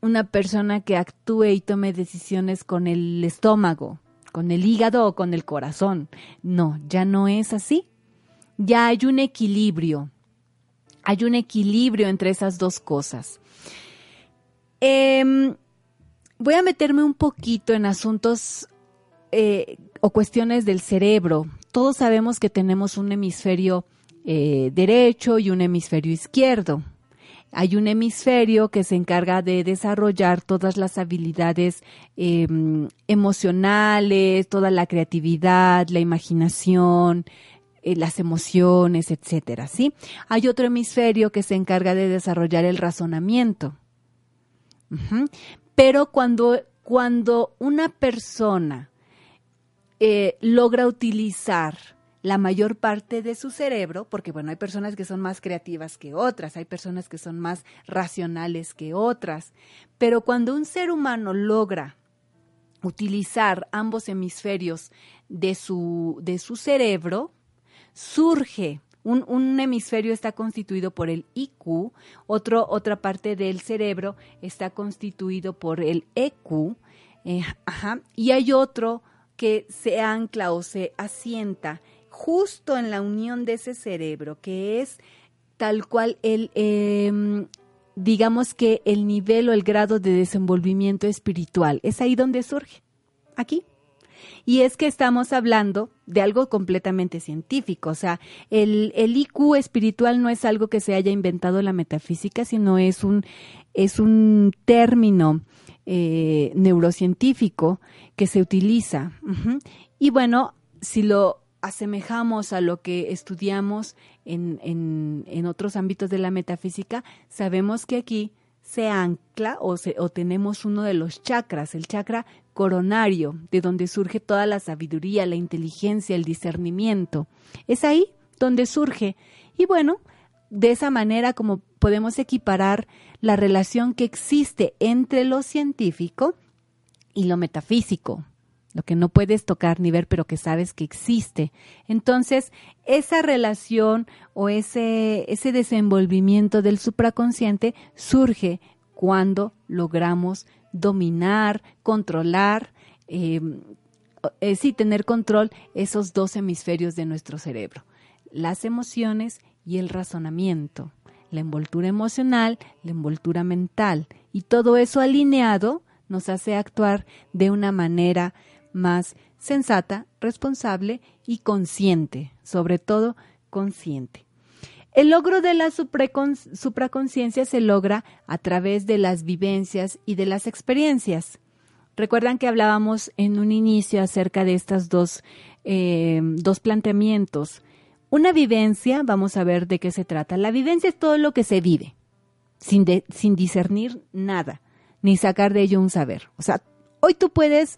una persona que actúe y tome decisiones con el estómago, con el hígado o con el corazón. No, ya no es así. Ya hay un equilibrio. Hay un equilibrio entre esas dos cosas. Em, voy a meterme un poquito en asuntos eh, o cuestiones del cerebro. Todos sabemos que tenemos un hemisferio eh, derecho y un hemisferio izquierdo. Hay un hemisferio que se encarga de desarrollar todas las habilidades em, emocionales, toda la creatividad, la imaginación, eh, las emociones, etcétera, ¿sí? Hay otro hemisferio que se encarga de desarrollar el razonamiento. Pero cuando, cuando una persona eh, logra utilizar la mayor parte de su cerebro, porque bueno, hay personas que son más creativas que otras, hay personas que son más racionales que otras, pero cuando un ser humano logra utilizar ambos hemisferios de su, de su cerebro, surge Un, un, hemisferio está constituido por el IQ, otro, otra parte del cerebro está constituido por el EQ, eh, ajá, y hay otro que se ancla o se asienta justo en la unión de ese cerebro, que es tal cual el, eh, digamos que el nivel o el grado de desenvolvimiento espiritual. Es ahí donde surge, aquí. Y es que estamos hablando de algo completamente científico, o sea, el, el IQ espiritual no es algo que se haya inventado la metafísica, sino es un, es un término eh, neurocientífico que se utiliza. Y bueno, si lo asemejamos a lo que estudiamos en, en, otros ámbitos de la metafísica, sabemos que aquí se ancla o, o tenemos uno de los chakras, el chakra coronario, de donde surge toda la sabiduría, la inteligencia, el discernimiento. Es ahí donde surge. Y bueno, de esa manera como podemos equiparar la relación que existe entre lo científico y lo metafísico lo que no puedes tocar ni ver, pero que sabes que existe. Entonces, esa relación o ese, ese desenvolvimiento del supraconsciente surge cuando logramos dominar, controlar, eh, eh, sí, tener control esos dos hemisferios de nuestro cerebro, las emociones y el razonamiento, la envoltura emocional, la envoltura mental, y todo eso alineado nos hace actuar de una manera más sensata, responsable y consciente, sobre todo consciente. El logro de la supraconciencia se logra a través de las vivencias y de las experiencias. Recuerdan que hablábamos en un inicio acerca de estos dos, eh, dos planteamientos. Una vivencia, vamos a ver de qué se trata. La vivencia es todo lo que se vive, sin, sin discernir nada, ni sacar de ello un saber. O sea, hoy tú puedes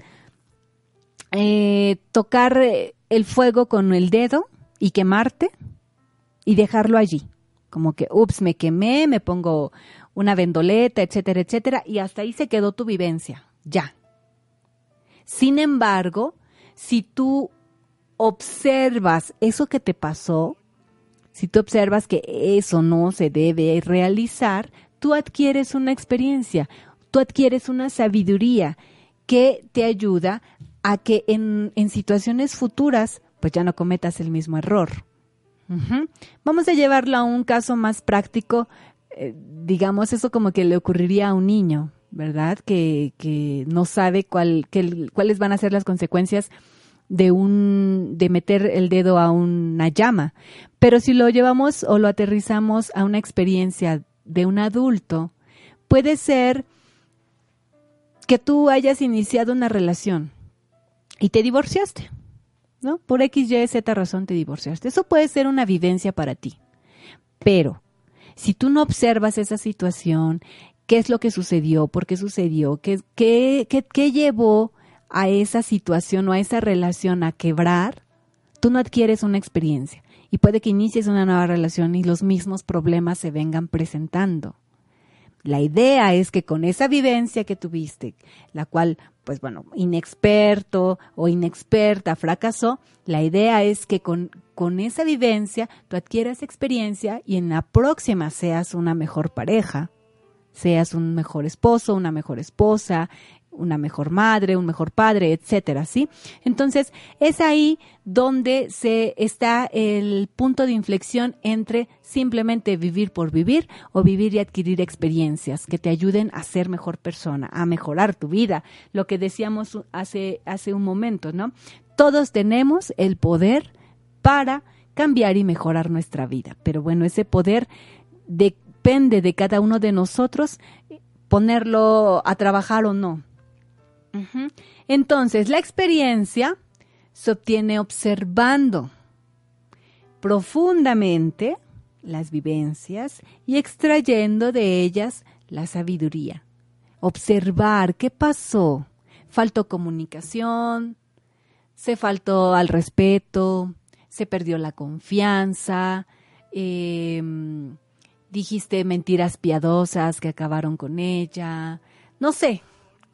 eh, tocar eh, el fuego con el dedo y quemarte y dejarlo allí. Como que, ups, me quemé, me pongo una vendoleta, etcétera, etcétera, y hasta ahí se quedó tu vivencia, ya. Sin embargo, si tú observas eso que te pasó, si tú observas que eso no se debe realizar, tú adquieres una experiencia, tú adquieres una sabiduría que te ayuda a que en, situaciones futuras pues ya no cometas el mismo error. Vamos a llevarlo a un caso más práctico, eh, digamos eso como que le ocurriría a un niño, ¿verdad? Que, que no sabe cuál, cuáles van a ser las consecuencias de un de meter el dedo a una llama. Pero si lo llevamos o lo aterrizamos a una experiencia de un adulto, puede ser que tú hayas iniciado una relación y te divorciaste, ¿no? Por X, Y, Z razón te divorciaste. Eso puede ser una vivencia para ti. Pero si tú no observas esa situación, qué es lo que sucedió, por qué sucedió, qué, qué, qué, qué llevó a esa situación o a esa relación a quebrar, tú no adquieres una experiencia. Y puede que inicies una nueva relación y los mismos problemas se vengan presentando. La idea es que con esa vivencia que tuviste, la cual, pues bueno, inexperto o inexperta fracasó, la idea es que con, con esa vivencia tú adquieras experiencia y en la próxima seas una mejor pareja, seas un mejor esposo, una mejor esposa, una mejor madre, un mejor padre, etcétera, ¿sí? Entonces, es ahí donde se está el punto de inflexión entre simplemente vivir por vivir o vivir y adquirir experiencias que te ayuden a ser mejor persona, a mejorar tu vida, lo que decíamos hace hace un momento, ¿no? Todos tenemos el poder para cambiar y mejorar nuestra vida, pero bueno, ese poder depende de cada uno de nosotros ponerlo a trabajar o no. Entonces, la experiencia se obtiene observando profundamente las vivencias y extrayendo de ellas la sabiduría. Observar qué pasó. Faltó comunicación, se faltó al respeto, se perdió la confianza, em, dijiste mentiras piadosas que acabaron con ella, no sé,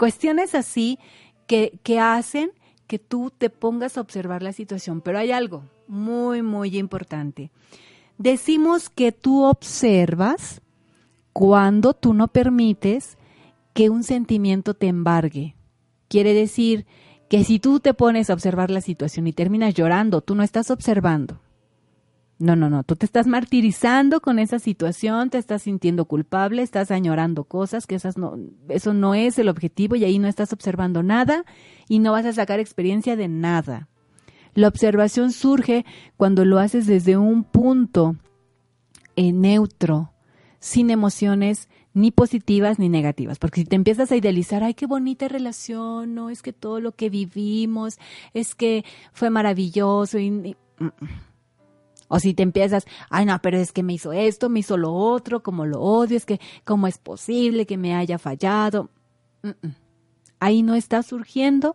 Cuestiones así que, que hacen que tú te pongas a observar la situación. Pero hay algo muy, muy importante. Decimos que tú observas cuando tú no permites que un sentimiento te embargue. Quiere decir que si tú te pones a observar la situación y terminas llorando, tú no estás observando. No, no, no, tú te estás martirizando con esa situación, te estás sintiendo culpable, estás añorando cosas, que esas no, eso no es el objetivo y ahí no estás observando nada y no vas a sacar experiencia de nada. La observación surge cuando lo haces desde un punto eh, neutro, sin emociones ni positivas ni negativas, porque si te empiezas a idealizar, ay, qué bonita relación, no, es que todo lo que vivimos, es que fue maravilloso y, mm, mm. O si te empiezas, ay no, pero es que me hizo esto, me hizo lo otro, como lo odio, es que cómo es posible que me haya fallado. Ahí no está surgiendo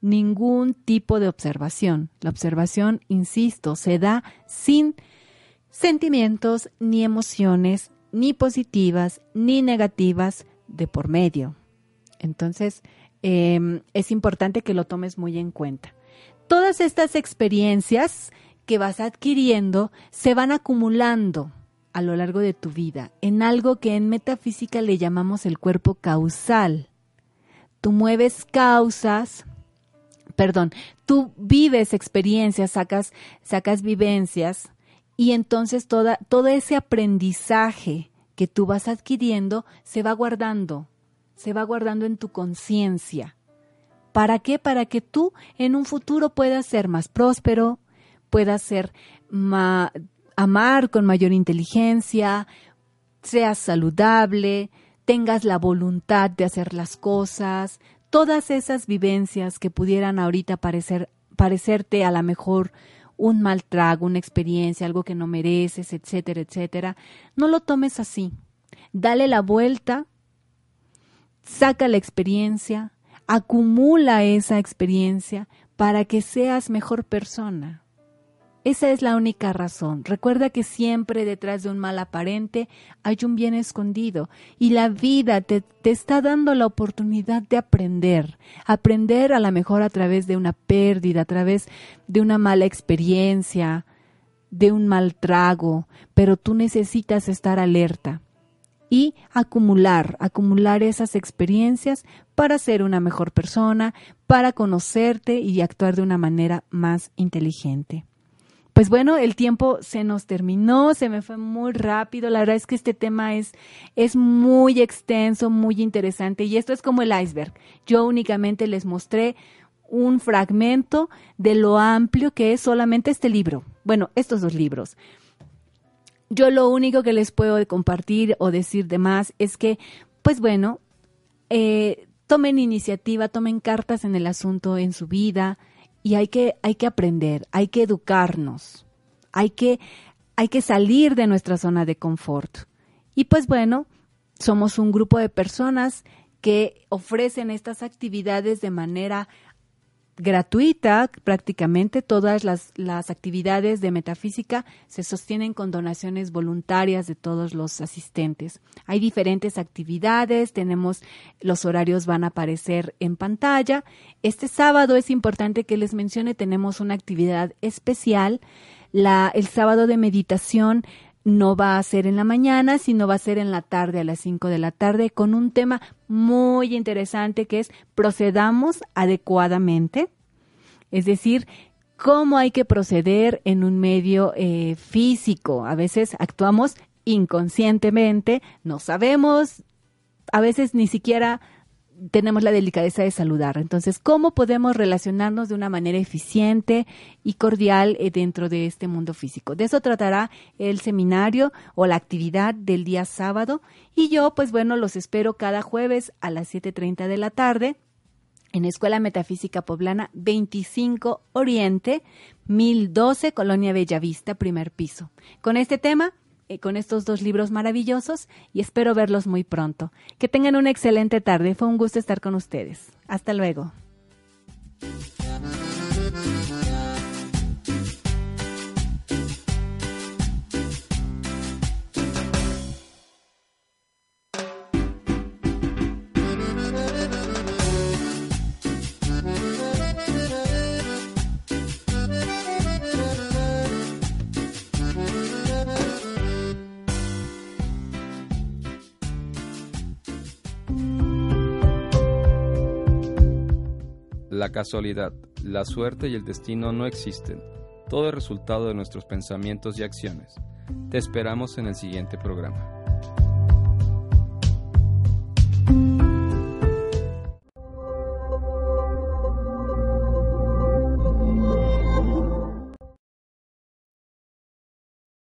ningún tipo de observación. La observación, insisto, se da sin sentimientos ni emociones, ni positivas ni negativas de por medio. Entonces, em, es importante que lo tomes muy en cuenta. Todas estas experiencias que vas adquiriendo se van acumulando a lo largo de tu vida en algo que en metafísica le llamamos el cuerpo causal. Tú mueves causas, perdón, tú vives experiencias, sacas, sacas vivencias y entonces toda, todo ese aprendizaje que tú vas adquiriendo se va guardando, se va guardando en tu conciencia. ¿Para qué? Para que tú en un futuro puedas ser más próspero, puedas ser amar con mayor inteligencia, seas saludable, tengas la voluntad de hacer las cosas, todas esas vivencias que pudieran ahorita parecer, parecerte a lo mejor un mal trago, una experiencia, algo que no mereces, etcétera, etcétera, no lo tomes así. Dale la vuelta, saca la experiencia, acumula esa experiencia para que seas mejor persona. Esa es la única razón. Recuerda que siempre detrás de un mal aparente hay un bien escondido y la vida te, está dando la oportunidad de aprender. Aprender a lo mejor a través de una pérdida, a través de una mala experiencia, de un mal trago, pero tú necesitas estar alerta y acumular, acumular esas experiencias para ser una mejor persona, para conocerte y actuar de una manera más inteligente. Pues bueno, el tiempo se nos terminó, se me fue muy rápido. La verdad es que este tema es, es muy extenso, muy interesante y esto es como el iceberg. Yo únicamente les mostré un fragmento de lo amplio que es solamente este libro. Bueno, estos dos libros. Yo lo único que les puedo compartir o decir de más es que, pues bueno, eh, tomen iniciativa, tomen cartas en el asunto en su vida, y hay que, hay que aprender, hay que educarnos, hay que, hay que salir de nuestra zona de confort. Y pues bueno, somos un grupo de personas que ofrecen estas actividades de manera gratuita, prácticamente todas las, las, actividades de metafísica se sostienen con donaciones voluntarias de todos los asistentes. Hay diferentes actividades, tenemos los horarios van a aparecer en pantalla. Este sábado es importante que les mencione, tenemos una actividad especial. La, el sábado de meditación no va a ser en la mañana, sino va a ser en la tarde, a las 5 de la tarde, con un tema muy interesante que es procedamos adecuadamente. Es decir, cómo hay que proceder en un medio eh, físico. A veces actuamos inconscientemente, no sabemos, a veces ni siquiera tenemos la delicadeza de saludar. Entonces, ¿cómo podemos relacionarnos de una manera eficiente y cordial eh, dentro de este mundo físico? De eso tratará el seminario o la actividad del día sábado. Y yo, pues bueno, los espero cada jueves a las 7.30 de la tarde en Escuela Metafísica Poblana 25 Oriente, 1012 Colonia Bellavista, primer piso. Con este tema eh, con estos dos libros maravillosos y espero verlos muy pronto. Que tengan una excelente tarde. Fue un gusto estar con ustedes. Hasta luego. La casualidad, la suerte y el destino no existen. Todo es resultado de nuestros pensamientos y acciones. Te esperamos en el siguiente programa.